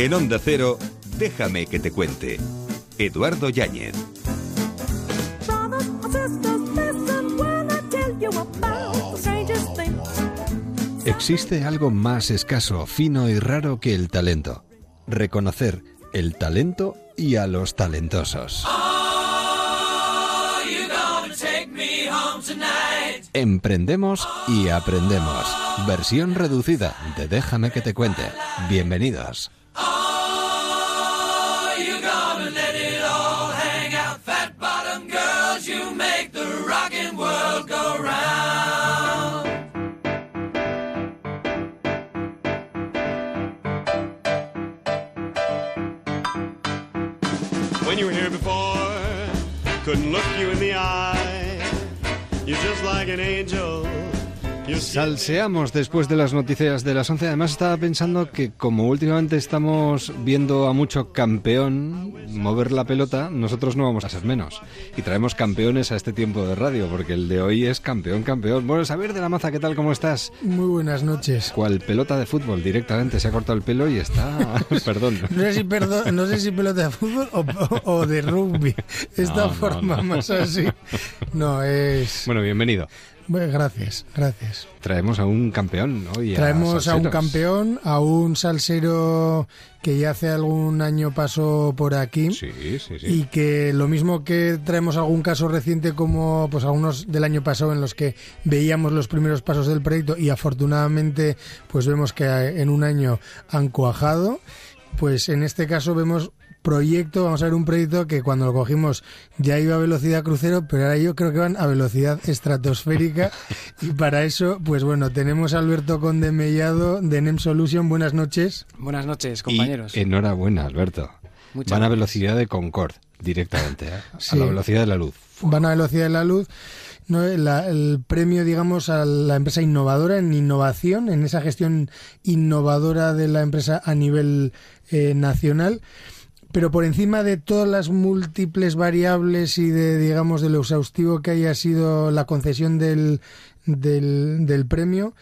En Onda Cero, déjame que te cuente. Eduardo Yáñez. Existe algo más escaso, fino y raro que el talento. Reconocer el talento y a los talentosos. Emprendemos y aprendemos. Versión reducida de Déjame que te cuente. Bienvenidos. When you were here before, couldn't look you in the eye. You're just like an angel. Salseamos después de las noticias de las 11. Además estaba pensando que como últimamente estamos viendo a mucho campeón mover la pelota, nosotros no vamos a ser menos. Y traemos campeones a este tiempo de radio, porque el de hoy es campeón, campeón. Bueno, Saber de la Maza, ¿qué tal? ¿Cómo estás? Muy buenas noches. ¿Cuál pelota de fútbol? Directamente se ha cortado el pelo y está... perdón. No sé si, perdón, no sé si pelota de fútbol o, de rugby. Esta forma más así. No, es... Bueno, bienvenido. Gracias, gracias. Traemos a un campeón hoy. Traemos a, un campeón, a un salsero que ya hace algún año pasó por aquí. Sí, sí, sí. Y que lo mismo que traemos algún caso reciente como pues algunos del año pasado en los que veíamos los primeros pasos del proyecto y afortunadamente pues vemos que en un año han cuajado. Pues en este caso vemos proyecto, vamos a ver un proyecto que cuando lo cogimos ya iba a velocidad crucero, pero ahora yo creo que van a velocidad estratosférica y para eso, pues bueno, tenemos a Alberto Conde Mellado de NEM Solution. Buenas noches. Buenas noches, compañeros. enhorabuena, Alberto. van a velocidad de Concord directamente, ¿eh? a la velocidad de la luz. Van a velocidad de la luz. ¿no? el premio, digamos, a la empresa innovadora en innovación, en esa gestión innovadora de la empresa a nivel eh, nacional pero por encima de todas las múltiples variables y de, digamos, de lo exhaustivo que haya sido la concesión del, del, premio,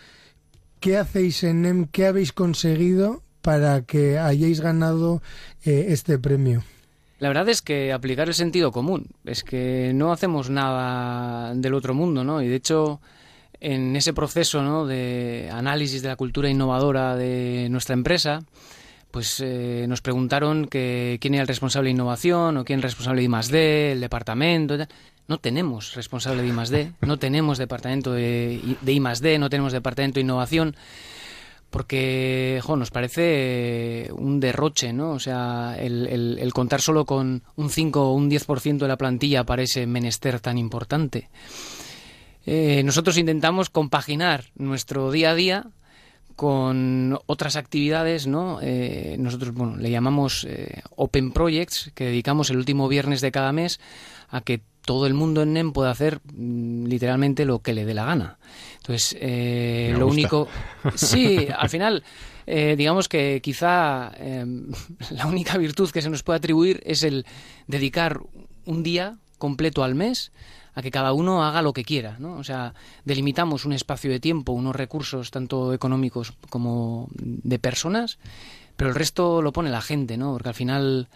¿qué hacéis en NEM? ¿Qué habéis conseguido para que hayáis ganado eh, este premio? La verdad es que aplicar el sentido común, es que no hacemos nada del otro mundo, ¿no? Y de hecho, en ese proceso ¿no? de análisis de la cultura innovadora de nuestra empresa, pues eh, nos preguntaron que quién era el responsable de innovación o quién es el responsable de I+D, el departamento. No tenemos responsable de I+D, no tenemos departamento de, de I+D, no tenemos departamento de innovación porque nos parece un derroche, ¿no? O sea, el, el contar solo con un 5 o un 10% de la plantilla para ese menester tan importante. Eh, nosotros intentamos compaginar nuestro día a día con otras actividades, ¿no? Eh, nosotros, bueno, le llamamos eh, Open Projects, que dedicamos el último viernes de cada mes a que todo el mundo en NEM pueda hacer mm, literalmente lo que le dé la gana. Entonces, eh, lo único... Sí, al final, digamos que quizá la única virtud que se nos puede atribuir es el dedicar un día completo al mes a que cada uno haga lo que quiera, ¿no? O sea, delimitamos un espacio de tiempo, unos recursos tanto económicos como de personas, pero el resto lo pone la gente, ¿no? Porque al final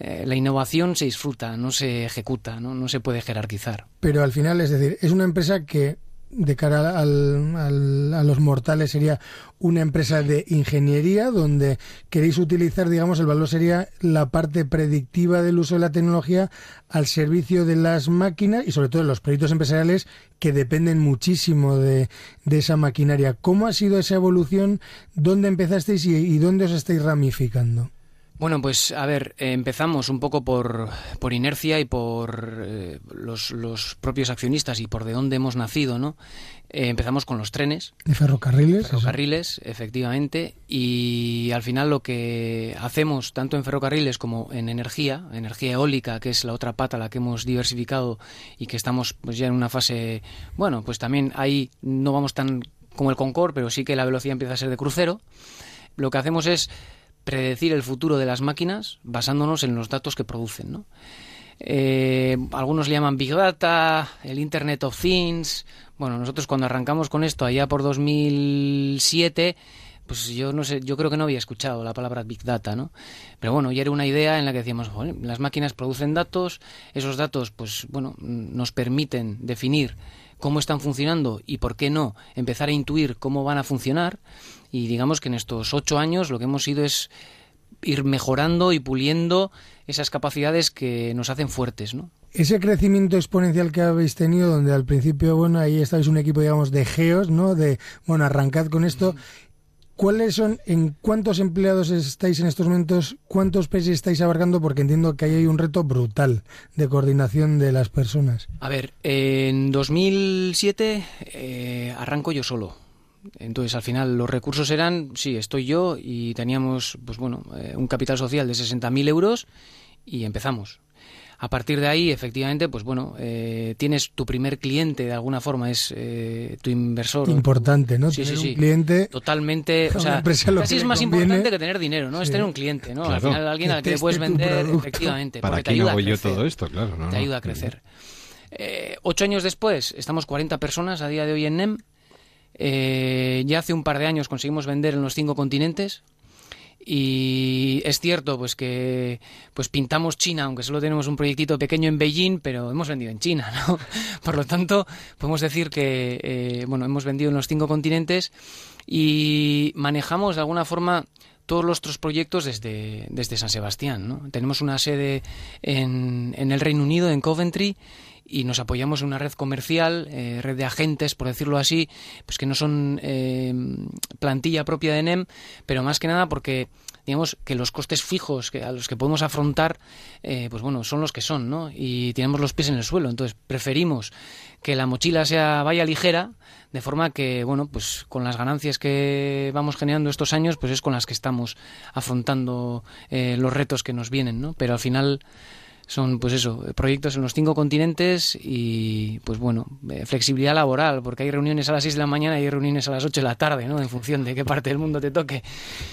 eh, la innovación se disfruta, no se ejecuta, ¿no? no se puede jerarquizar. Pero al final, es decir, es una empresa que de cara al, a los mortales sería una empresa de ingeniería donde queréis utilizar, digamos, el valor sería la parte predictiva del uso de la tecnología al servicio de las máquinas y sobre todo de los proyectos empresariales que dependen muchísimo de, de esa maquinaria. ¿Cómo ha sido esa evolución? ¿Dónde empezasteis y, y dónde os estáis ramificando? Bueno, pues a ver, empezamos un poco por, por inercia y por eh, los, los, propios accionistas y por de dónde hemos nacido, ¿no? Eh, empezamos con los trenes. ¿De ferrocarriles? Ferrocarriles, efectivamente. Y al final lo que hacemos, tanto en ferrocarriles como en energía, energía eólica, que es la otra pata la que hemos diversificado y que estamos pues ya en una fase, bueno, pues también ahí no vamos tan como el Concorde, pero sí que la velocidad empieza a ser de crucero. Lo que hacemos es predecir el futuro de las máquinas basándonos en los datos que producen. ¿no? Eh, algunos le llaman Big Data, el Internet of Things. Bueno, nosotros cuando arrancamos con esto allá por 2007, pues yo no sé, yo creo que no había escuchado la palabra Big Data, ¿no? Pero bueno, ya era una idea en la que decíamos, las máquinas producen datos, esos datos, pues bueno, nos permiten definir cómo están funcionando y por qué no empezar a intuir cómo van a funcionar. Y digamos que en estos ocho años lo que hemos ido es ir mejorando y puliendo esas capacidades que nos hacen fuertes, ¿no? Ese crecimiento exponencial que habéis tenido, donde al principio, bueno, ahí estáis un equipo, digamos, de geos, ¿no? De, bueno, arrancad con esto. ¿Cuáles son, en cuántos empleados estáis en estos momentos, cuántos países estáis abarcando? Porque entiendo que ahí hay un reto brutal de coordinación de las personas. A ver, en 2007 eh, arranco yo solo. Entonces, al final, los recursos eran, sí, estoy yo y teníamos, pues bueno, eh, un capital social de 60.000 euros y empezamos. A partir de ahí, efectivamente, pues bueno, eh, tienes tu primer cliente de alguna forma, es eh, tu inversor. Importante, ¿no? Sí, sí, sí. Un cliente. Totalmente. O sea, casi es más importante que tener dinero, ¿no? Es tener un cliente, ¿no? Al final, alguien al que le puedes vender, efectivamente. ¿Para qué no hago yo todo esto? Claro, Te ayuda a crecer. Eh, ocho años después, estamos 40 personas a día de hoy en NEM. Ya hace un par de años conseguimos vender en los cinco continentes y es cierto pues que pues pintamos China aunque solo tenemos un proyectito pequeño en Beijing pero hemos vendido en China no por lo tanto podemos decir que eh, bueno hemos vendido en los cinco continentes y manejamos de alguna forma todos nuestros proyectos desde, desde San Sebastián. ¿no? Tenemos una sede en, en el Reino Unido, en Coventry, y nos apoyamos en una red comercial, eh, red de agentes, por decirlo así, pues que no son eh, plantilla propia de NEM, pero más que nada porque digamos que los costes fijos que a los que podemos afrontar, eh, pues bueno, son los que son, ¿no? Y tenemos los pies en el suelo, entonces preferimos que la mochila sea vaya ligera, de forma que, bueno, pues con las ganancias que vamos generando estos años, pues es con las que estamos afrontando los retos que nos vienen, ¿no? Pero al final son pues eso, proyectos en los cinco continentes y pues bueno, eh, flexibilidad laboral, porque hay reuniones a las 6 de la mañana y hay reuniones a las 8 de la tarde, ¿no? En función de qué parte del mundo te toque.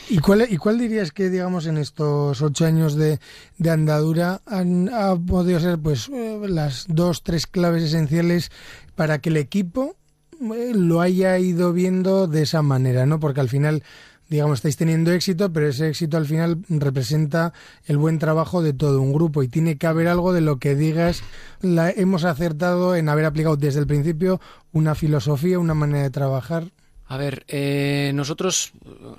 ¿Y cuál, y cuál dirías que, digamos, en estos ocho años de, de andadura han ha podido ser pues eh, las dos, tres claves esenciales para que el equipo eh, lo haya ido viendo de esa manera, ¿no? Porque al final digamos, estáis teniendo éxito, pero ese éxito al final representa el buen trabajo de todo un grupo y tiene que haber algo de lo que digas, la, hemos acertado en haber aplicado desde el principio una filosofía, una manera de trabajar. A ver, eh, nosotros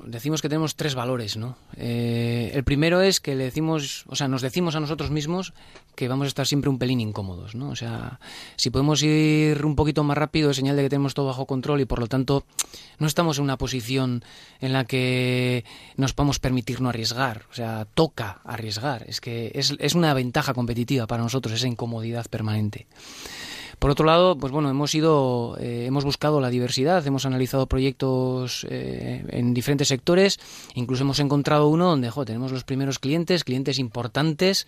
decimos que tenemos tres valores, ¿no? Eh, el primero es que le decimos, o sea, nos decimos a nosotros mismos que vamos a estar siempre un pelín incómodos, ¿no? O sea, si podemos ir un poquito más rápido es señal de que tenemos todo bajo control y por lo tanto no estamos en una posición en la que nos podemos permitir no arriesgar. O sea, toca arriesgar. Es que es, es una ventaja competitiva para nosotros esa incomodidad permanente. Por otro lado, pues bueno, hemos ido, eh, hemos buscado la diversidad, hemos analizado proyectos eh, en diferentes sectores, incluso hemos encontrado uno donde tenemos los primeros clientes, clientes importantes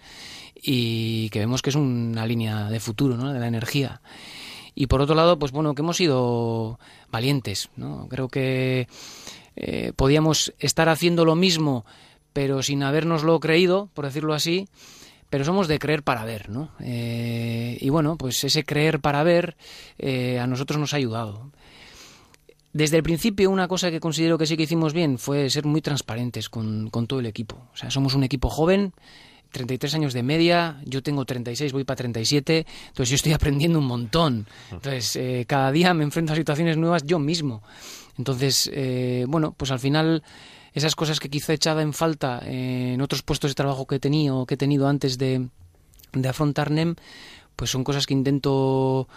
y que vemos que es una línea de futuro, ¿no? De la energía. Y por otro lado, pues bueno, que hemos sido valientes, ¿no? Creo que eh, podíamos estar haciendo lo mismo, pero sin habernoslo creído, por decirlo así, pero somos de creer para ver, ¿no? Eh, y bueno, pues ese creer para ver eh, a nosotros nos ha ayudado. Desde el principio, una cosa que considero que sí que hicimos bien fue ser muy transparentes con, todo el equipo. O sea, somos un equipo joven, 33 años de media, yo tengo 36, voy para 37, entonces yo estoy aprendiendo un montón. Entonces, eh, cada día me enfrento a situaciones nuevas yo mismo. Entonces, bueno, pues al final esas cosas que quizá he echado en falta en otros puestos de trabajo que he tenido, que he tenido antes de, afrontar NEM, pues son cosas que intento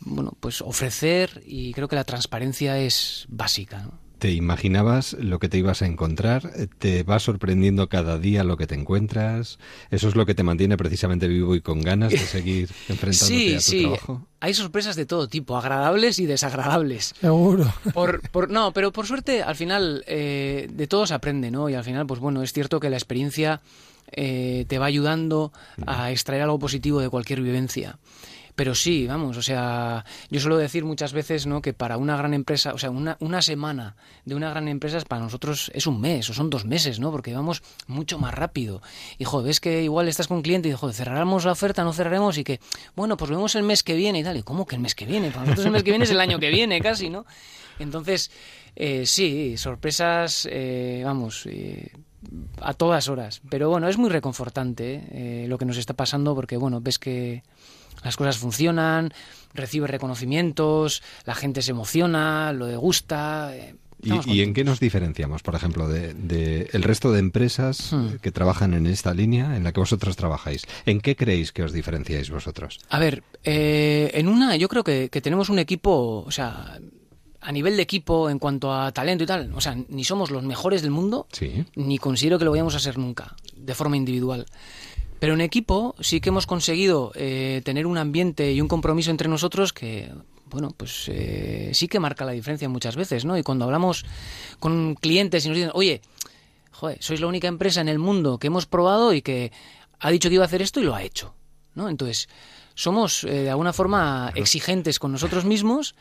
bueno, pues ofrecer y creo que la transparencia es básica. ¿Te imaginabas lo que te ibas a encontrar? ¿Te va sorprendiendo cada día lo que te encuentras? ¿Eso es lo que te mantiene precisamente vivo y con ganas de seguir enfrentándote a tu sí. trabajo? Hay sorpresas de todo tipo, agradables y desagradables. Seguro. Por, no, pero por suerte, al final, eh, de todo se aprende, ¿no? Y al final, pues bueno, es cierto que la experiencia eh, te va ayudando a extraer algo positivo de cualquier vivencia. Pero sí, vamos, o sea, yo suelo decir muchas veces, ¿no? Que para una gran empresa, o sea, una, una semana de una gran empresa para nosotros es un mes o son dos meses, ¿no? Porque vamos mucho más rápido. Y, joder, ves que igual estás con un cliente y, joder, cerraremos la oferta, no cerraremos y que, bueno, pues vemos el mes que viene y tal. ¿Y cómo que el mes que viene? Para nosotros el mes que viene es el año que viene, casi, ¿no? Entonces, eh, sí, sorpresas, eh, vamos, eh, a todas horas. Pero bueno, es muy reconfortante eh, lo que nos está pasando porque, bueno, ves que las cosas funcionan, recibes reconocimientos, la gente se emociona, lo degusta. eh, ¿Y, y en qué nos diferenciamos, por ejemplo, de, de el resto de empresas Hmm. que trabajan en esta línea en la que vosotros trabajáis? ¿En qué creéis que os diferenciáis vosotros? A ver, eh, en una yo creo que, que tenemos un equipo, o sea, a nivel de equipo en cuanto a talento y tal, o sea, ni somos los mejores del mundo, Sí. ni considero que lo vayamos a ser nunca, de forma individual. Pero en equipo sí que hemos conseguido eh, tener un ambiente y un compromiso entre nosotros que, bueno, pues eh, sí que marca la diferencia muchas veces, ¿no? Y cuando hablamos con clientes y nos dicen, oye, joder, sois la única empresa en el mundo que hemos probado y que ha dicho que iba a hacer esto y lo ha hecho, ¿no? Entonces, somos eh, de alguna forma exigentes con nosotros mismos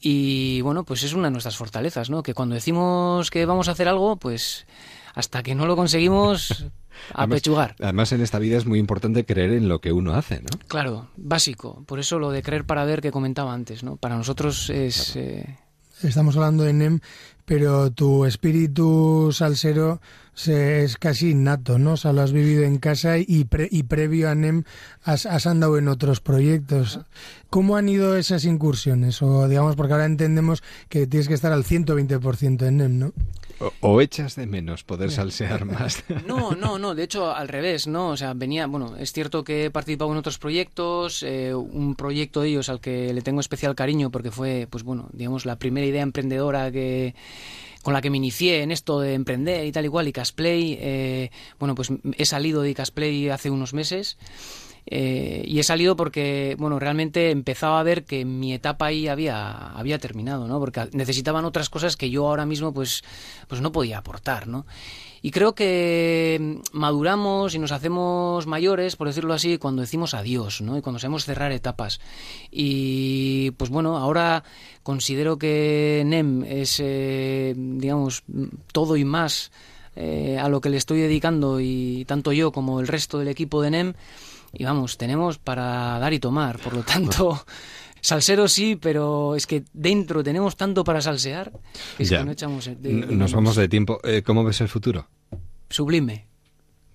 y bueno, pues es una de nuestras fortalezas, ¿no? Que cuando decimos que vamos a hacer algo, pues hasta que no lo conseguimos, a Además- pechugar. Además, en esta vida es muy importante creer en lo que uno hace, ¿no? Claro, básico. Por eso lo de creer para ver que comentaba antes, ¿no? Para nosotros es... eh, Estamos hablando de NEM, pero tu espíritu salsero se- es casi innato, ¿no? O sea, lo has vivido en casa y, pre- y previo a NEM has, has andado en otros proyectos. ¿Cómo han ido esas incursiones? O digamos, porque ahora entendemos que tienes que estar al 120% en NEM, ¿no? O, o echas de menos poder salsear más. No, no, no, de hecho al revés, ¿no? O sea, venía, bueno, es cierto que he participado en otros proyectos, eh, un proyecto de ellos al que le tengo especial cariño porque fue, pues bueno, digamos, la primera idea emprendedora que con la que me inicié en esto de emprender y tal igual, y Casplay, eh, bueno, pues he salido de Casplay hace unos meses eh, y he salido porque, bueno, realmente empezaba a ver que mi etapa ahí había, había terminado, ¿no? Porque necesitaban otras cosas que yo ahora mismo, pues, pues no podía aportar, ¿no? Y creo que mm, maduramos y nos hacemos mayores, por decirlo así, cuando decimos adiós, ¿no? Y cuando sabemos cerrar etapas. Y, pues bueno, ahora considero que NEM es, eh, digamos, todo y más eh, a lo que le estoy dedicando y tanto yo como el resto del equipo de NEM y vamos, tenemos para dar y tomar, por lo tanto, salsero sí, pero es que dentro tenemos tanto para salsear que es Ya. que no echamos de, de N- Nos vamos de tiempo. Eh, ¿Cómo ves el futuro? Sublime.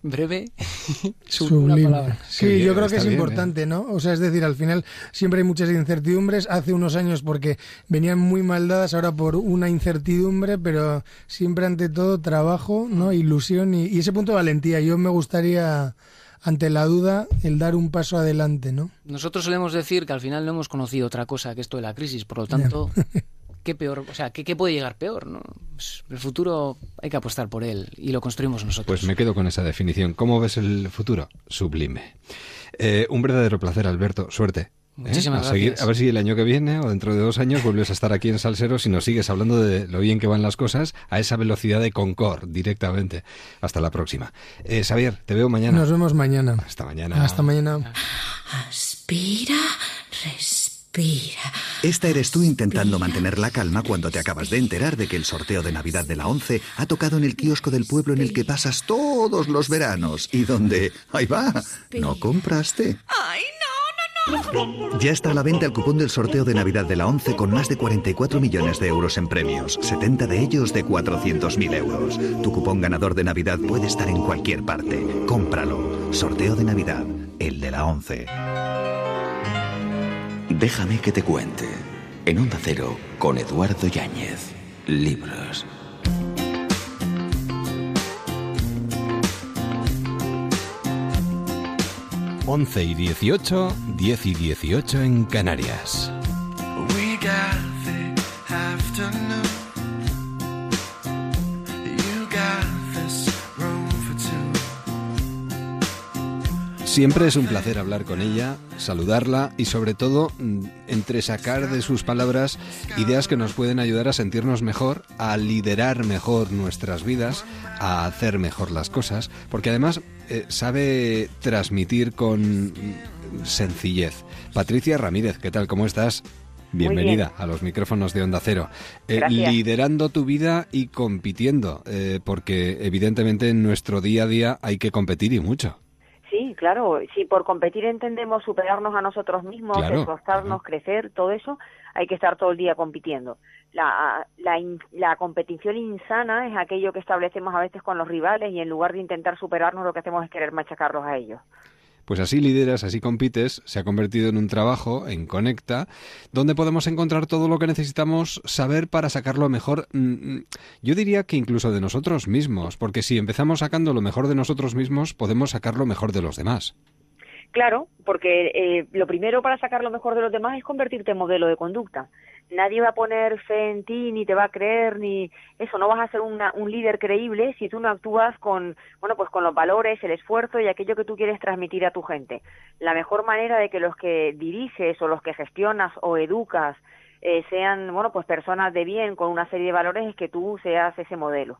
Breve. Sublime. Una palabra. Sí, yo creo que es bien, importante, ¿no? O sea, es decir, al final siempre hay muchas incertidumbres. Hace unos años porque venían muy mal dadas, ahora por una incertidumbre, pero siempre ante todo trabajo, ¿no? Ilusión y, y ese punto de valentía. Yo me gustaría, ante la duda, el dar un paso adelante, ¿no? Nosotros solemos decir que al final no hemos conocido otra cosa que esto de la crisis, por lo tanto, ¿qué peor? O sea, ¿qué, qué puede llegar peor? ¿no? Pues el futuro hay que apostar por él y lo construimos nosotros. Pues me quedo con esa definición. ¿Cómo ves el futuro? Sublime. Eh, un verdadero placer, Alberto. Suerte. ¿Eh? Muchísimas a, seguir- gracias. a ver si el año que viene o dentro de dos años vuelves a estar aquí en Salseros y nos sigues hablando de lo bien que van las cosas a esa velocidad de Concord directamente. Hasta la próxima. Eh, Xavier, te veo mañana. Nos vemos mañana. Hasta mañana. Hasta mañana. Aspira, respira. Esta eres tú intentando mantener la calma cuando te acabas de enterar de que el sorteo de Navidad de la 11 ha tocado en el kiosco del pueblo en el que pasas todos los veranos y donde, ahí va, no compraste. ¡Ay, no! Ya está a la venta el cupón del sorteo de Navidad de la 11 con más de 44 millones de euros en premios, 70 de ellos de 400.000 euros. Tu cupón ganador de Navidad puede estar en cualquier parte. Cómpralo. Sorteo de Navidad, el de la 11. Déjame que te cuente. En Onda Cero, con Eduardo Yáñez. Libros. Once y 18, 10 y 18 en Canarias. Siempre es un placer hablar con ella, saludarla y sobre todo mm, entresacar de sus palabras ideas que nos pueden ayudar a sentirnos mejor, a liderar mejor nuestras vidas, a hacer mejor las cosas, porque además eh, sabe transmitir con sencillez. Patricia Ramírez, ¿qué tal? ¿Cómo estás? Bienvenida a los micrófonos de Onda Cero. Eh, liderando tu vida y compitiendo, eh, porque evidentemente en nuestro día a día hay que competir y mucho. Sí, claro. Si por competir entendemos superarnos a nosotros mismos, esforzarnos, crecer, todo eso, hay que estar todo el día compitiendo. La, la, la competición insana es aquello que establecemos a veces con los rivales y en lugar de intentar superarnos lo que hacemos es querer machacarlos a ellos. Pues así lideras, así compites, se ha convertido en un trabajo, en Conecta, donde podemos encontrar todo lo que necesitamos saber para sacarlo mejor, mm, mm, yo diría que incluso de nosotros mismos, porque si empezamos sacando lo mejor de nosotros mismos, podemos sacar lo mejor de los demás. Claro, porque eh, lo primero para sacar lo mejor de los demás es convertirte en modelo de conducta. Nadie va a poner fe en ti, ni te va a creer, ni eso. No vas a ser un líder creíble si tú no actúas con, bueno, pues con los valores, el esfuerzo y aquello que tú quieres transmitir a tu gente. La mejor manera de que los que diriges o los que gestionas o educas eh, sean, bueno, pues personas de bien con una serie de valores es que tú seas ese modelo.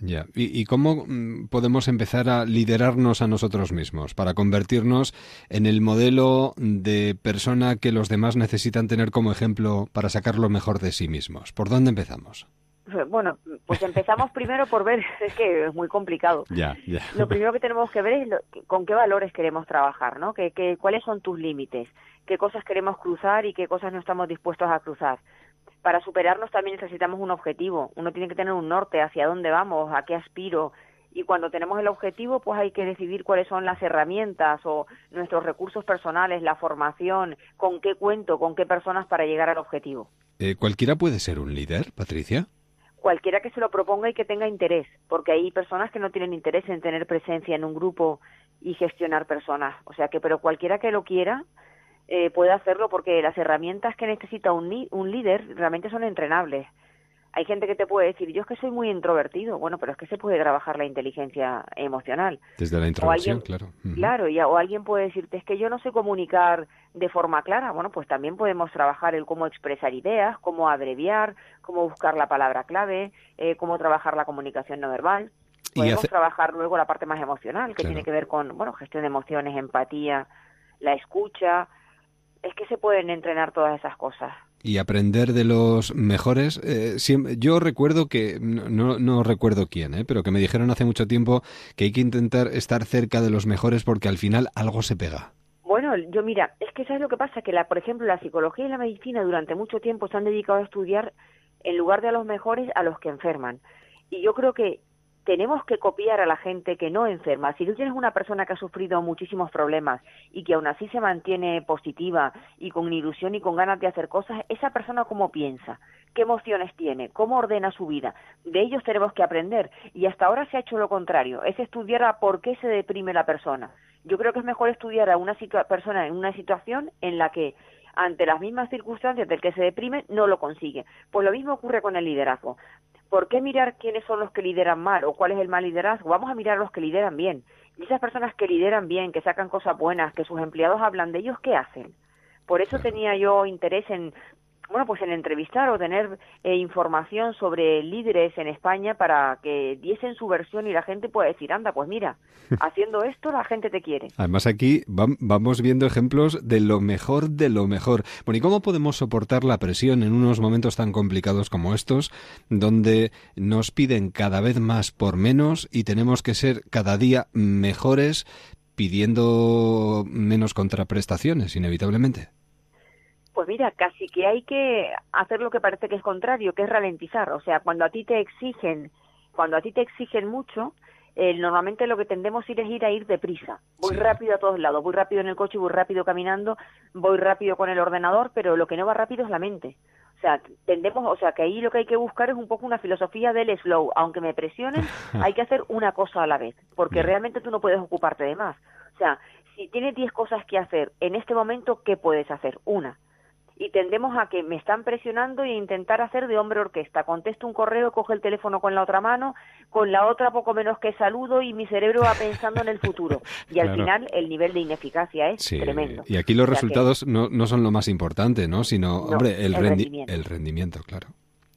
Ya. ¿Y, cómo mm, podemos empezar a liderarnos a nosotros mismos para convertirnos en el modelo de persona que los demás necesitan tener como ejemplo para sacar lo mejor de sí mismos? ¿Por dónde empezamos? Bueno, pues empezamos primero por ver, es que es muy complicado. Ya, ya. Lo primero que tenemos que ver es con qué valores queremos trabajar, ¿no? ¿Qué, qué, cuáles son tus límites? ¿Qué cosas queremos cruzar y qué cosas no estamos dispuestos a cruzar? Para superarnos también necesitamos un objetivo. Uno tiene que tener un norte, hacia dónde vamos, a qué aspiro. Y cuando tenemos el objetivo, pues hay que decidir cuáles son las herramientas o nuestros recursos personales, la formación, con qué cuento, con qué personas para llegar al objetivo. Eh, ¿Cualquiera puede ser un líder, Patricia? Cualquiera que se lo proponga y que tenga interés, porque hay personas que no tienen interés en tener presencia en un grupo y gestionar personas. O sea que, pero cualquiera que lo quiera, eh, puede hacerlo porque las herramientas que necesita un, un líder realmente son entrenables. Hay gente que te puede decir, yo es que soy muy introvertido. Bueno, pero es que se puede trabajar la inteligencia emocional. Desde la introversión, claro. Claro, y, o alguien puede decirte, es que yo no sé comunicar de forma clara. Bueno, pues también podemos trabajar el cómo expresar ideas, cómo abreviar, cómo buscar la palabra clave, eh, cómo trabajar la comunicación no verbal. Podemos trabajar luego la parte más emocional, que tiene que ver con, bueno, gestión de emociones, empatía, la escucha, es que se pueden entrenar todas esas cosas. Y aprender de los mejores. Eh, yo recuerdo que, no, no recuerdo quién, eh, pero que me dijeron hace mucho tiempo que hay que intentar estar cerca de los mejores porque al final algo se pega. Bueno, yo mira, es que sabes lo que pasa, que la, por ejemplo la psicología y la medicina durante mucho tiempo se han dedicado a estudiar en lugar de a los mejores a los que enferman. Y yo creo que tenemos que copiar a la gente que no enferma. Si tú tienes una persona que ha sufrido muchísimos problemas y que aún así se mantiene positiva y con ilusión y con ganas de hacer cosas, esa persona cómo piensa, qué emociones tiene, cómo ordena su vida. De ellos tenemos que aprender. Y hasta ahora se ha hecho lo contrario, es estudiar a por qué se deprime la persona. Yo creo que es mejor estudiar a una persona en una situación en la que ante las mismas circunstancias del que se deprime no lo consigue. Pues lo mismo ocurre con el liderazgo. ¿Por qué mirar quiénes son los que lideran mal o cuál es el mal liderazgo? Vamos a mirar a los que lideran bien. Y esas personas que lideran bien, que sacan cosas buenas, que sus empleados hablan de ellos, ¿qué hacen? Por eso tenía yo interés en bueno, pues en entrevistar o tener eh, información sobre líderes en España para que diesen su versión y la gente pueda decir, anda, pues mira, haciendo esto la gente te quiere. Además aquí vamos viendo ejemplos de lo mejor de lo mejor. Bueno, ¿y cómo podemos soportar la presión en unos momentos tan complicados como estos, donde nos piden cada vez más por menos y tenemos que ser cada día mejores pidiendo menos contraprestaciones, inevitablemente? Pues mira, casi que hay que hacer lo que parece que es contrario, que es ralentizar. O sea, cuando a ti te exigen, cuando a ti te exigen mucho, eh, normalmente lo que tendemos a ir es ir a ir deprisa. Voy rápido a todos lados, voy rápido en el coche, voy rápido caminando, voy rápido con el ordenador, pero lo que no va rápido es la mente. O sea, tendemos, o sea, que ahí lo que hay que buscar es un poco una filosofía del slow. Aunque me presionen, hay que hacer una cosa a la vez, porque realmente tú no puedes ocuparte de más. O sea, si tienes 10 cosas que hacer en este momento, ¿qué puedes hacer? Una y tendemos a que me están presionando e intentar hacer de hombre orquesta. Contesto un correo, coge el teléfono con la otra mano, con la otra poco menos que saludo y mi cerebro va pensando en el futuro. Y al final el nivel de ineficacia es tremendo. Y aquí los resultados no, no, son lo más importante, ¿no? Sino, hombre, el, el rendimiento, claro.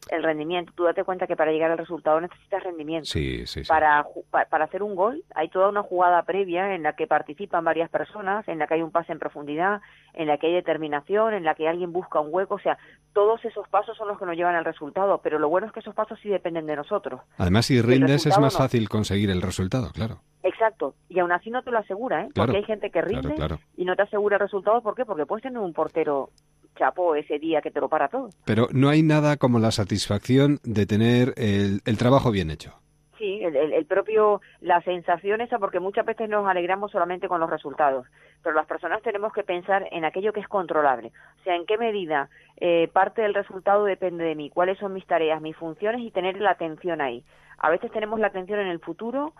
El rendimiento. Tú date cuenta que para llegar al resultado necesitas rendimiento. Sí, sí, sí. Para, para hacer un gol hay toda una jugada previa en la que participan varias personas, en la que hay un pase en profundidad, en la que hay determinación, en la que alguien busca un hueco. O sea, todos esos pasos son los que nos llevan al resultado, pero lo bueno es que esos pasos sí dependen de nosotros. Además, si rindes es más no. fácil conseguir el resultado, claro. Exacto, y aún así no te lo asegura, ¿eh? Claro, Porque hay gente que rinde claro, claro. y no te asegura el resultado. ¿Por qué? Porque puedes tener un portero chapo ese día que te lo para todo. Pero no hay nada como la satisfacción de tener el, el trabajo bien hecho. Sí, el, el- el propio, la sensación esa, porque muchas veces nos alegramos solamente con los resultados, pero las personas tenemos que pensar en aquello que es controlable. O sea, en qué medida eh, parte del resultado depende de mí, cuáles son mis tareas, mis funciones y tener la atención ahí. A veces tenemos la atención en el futuro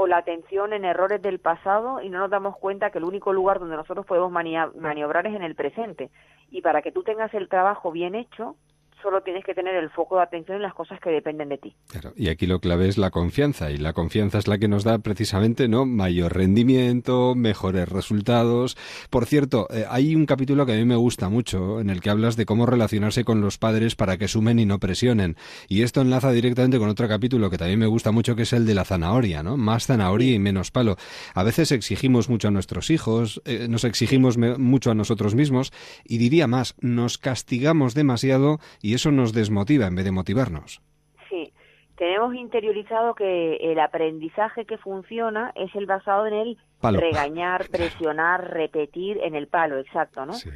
o la atención en errores del pasado y no nos damos cuenta que el único lugar donde nosotros podemos maniobrar es en el presente. Y para que tú tengas el trabajo bien hecho, solo tienes que tener el foco de atención en las cosas que dependen de ti. Claro, y aquí lo clave es la confianza, y la confianza es la que nos da precisamente no mayor rendimiento, mejores resultados. Por cierto, eh, hay un capítulo que a mí me gusta mucho en el que hablas de cómo relacionarse con los padres para que sumen y no presionen. Y esto enlaza directamente con otro capítulo que también me gusta mucho, que es el de la zanahoria, ¿no? Más zanahoria y menos palo. A veces exigimos mucho a nuestros hijos, eh, nos exigimos mucho a nosotros mismos, y diría más, nos castigamos demasiado y eso nos desmotiva en vez de motivarnos. Sí, tenemos interiorizado que el aprendizaje que funciona es el basado en el Palo. regañar, presionar, repetir en el palo, exacto, ¿no? Sí.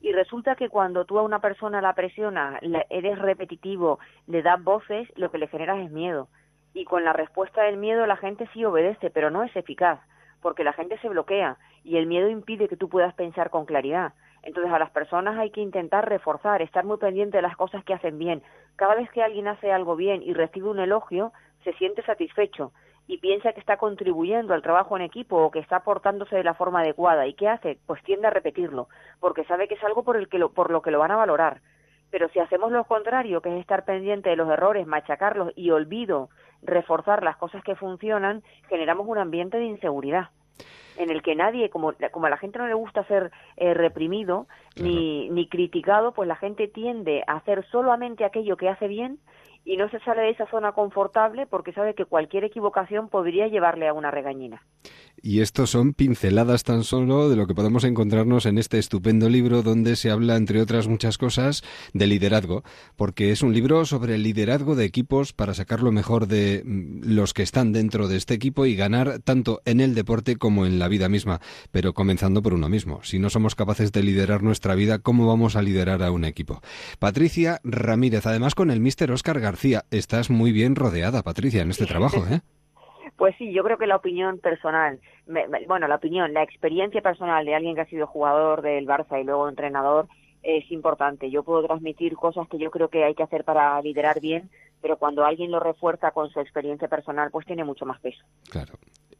Y resulta que cuando tú a una persona la presionas, eres repetitivo, le das voces, lo que le generas es miedo. Y con la respuesta del miedo la gente sí obedece, pero no es eficaz, porque la gente se bloquea y el miedo impide que tú puedas pensar con claridad. Entonces a las personas hay que intentar reforzar, estar muy pendiente de las cosas que hacen bien. Cada vez que alguien hace algo bien y recibe un elogio, se siente satisfecho y piensa que está contribuyendo al trabajo en equipo o que está aportándose de la forma adecuada. ¿Y qué hace? Pues tiende a repetirlo, porque sabe que es algo por, el que lo, por lo que lo van a valorar. Pero si hacemos lo contrario, que es estar pendiente de los errores, machacarlos y olvido reforzar las cosas que funcionan, generamos un ambiente de inseguridad en el que nadie, como, como a la gente no le gusta ser eh, reprimido ni, ni criticado, pues la gente tiende a hacer solamente aquello que hace bien y no se sale de esa zona confortable porque sabe que cualquier equivocación podría llevarle a una regañina. Y esto son pinceladas tan solo de lo que podemos encontrarnos en este estupendo libro donde se habla, entre otras muchas cosas, de liderazgo, porque es un libro sobre el liderazgo de equipos para sacar lo mejor de mm, los que están dentro de este equipo y ganar tanto en el deporte como en la vida misma, pero comenzando por uno mismo. Si no somos capaces de liderar nuestra vida, ¿cómo vamos a liderar a un equipo? Patricia Ramírez, además con el mister Oscar García, estás muy bien rodeada, Patricia, en este trabajo, ¿eh? Pues sí, yo creo que la opinión personal, me- me- bueno, la opinión, la experiencia personal de alguien que ha sido jugador del Barça y luego entrenador es importante. Yo puedo transmitir cosas que yo creo que hay que hacer para liderar bien, pero cuando alguien lo refuerza con su experiencia personal, pues tiene mucho más peso. Claro.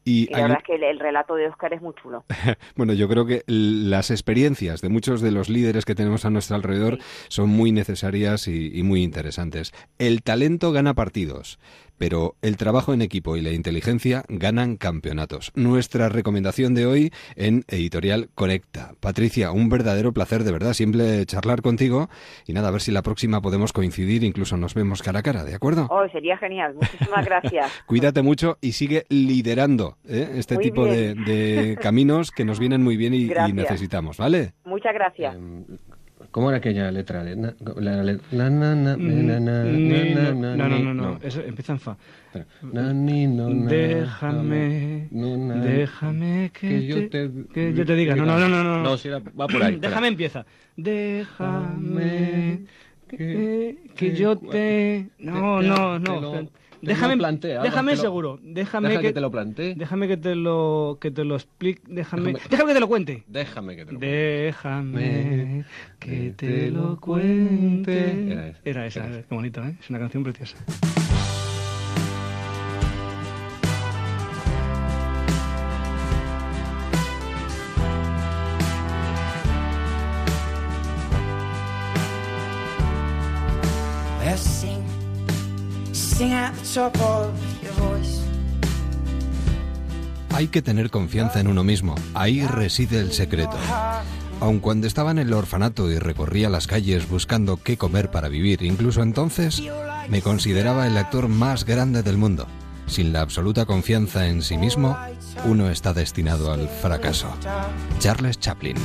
Y Y la hay- verdad es que el, el relato de Oscar es muy chulo. Bueno, yo creo que las experiencias de muchos de los líderes que tenemos a nuestro alrededor son muy necesarias y, y muy interesantes. El talento gana partidos, pero el trabajo en equipo y la inteligencia ganan campeonatos. Nuestra recomendación de hoy en Editorial Conecta. Patricia, un verdadero placer de verdad, siempre charlar contigo y nada, a ver si la próxima podemos coincidir, incluso nos vemos cara a cara, ¿de acuerdo? Oh, sería genial. Muchísimas gracias. Cuídate mucho y sigue liderando ¿eh? este Muy tipo de, caminos que nos vienen muy bien y, necesitamos, ¿vale? Muchas gracias. ¿Cómo era aquella letra? La, la, la, la, na, na, Mm, na, na, ni- na, no, na, no, no, no, eso empieza en fa. Déjame, déjame que, que yo te, te- que yo te diga. No, no, no, no, no. No, si era- va por ahí. Déjame empieza. Déjame que, que yo te. No, no, no. Déjame, déjame lo- seguro. Déjame Deja que, que te lo plantee. Déjame que te lo que te lo explique. Déjame, Déjame- déjame que te lo cuente. Déjame que te lo Déjame que te lo cuente. Era esa, Era esa, era esa. qué bonito, ¿eh? Es una canción preciosa. Hay que tener confianza en uno mismo. Ahí reside el secreto. Aun cuando estaba en el orfanato y recorría las calles buscando qué comer para vivir, incluso entonces me consideraba el actor más grande del mundo. Sin la absoluta confianza en sí mismo, uno está destinado al fracaso. Charles Chaplin.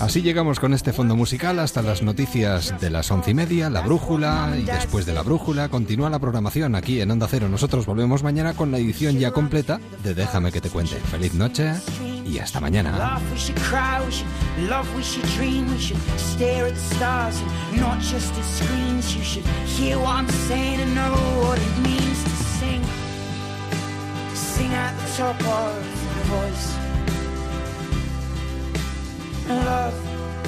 Así llegamos con este fondo musical hasta las noticias de las once y media, la brújula y después de la brújula continúa la programación aquí en Onda Cero. Nosotros volvemos mañana con la edición ya completa de Déjame que te cuente. Feliz noche y hasta mañana. sing at the top of your voice. Love.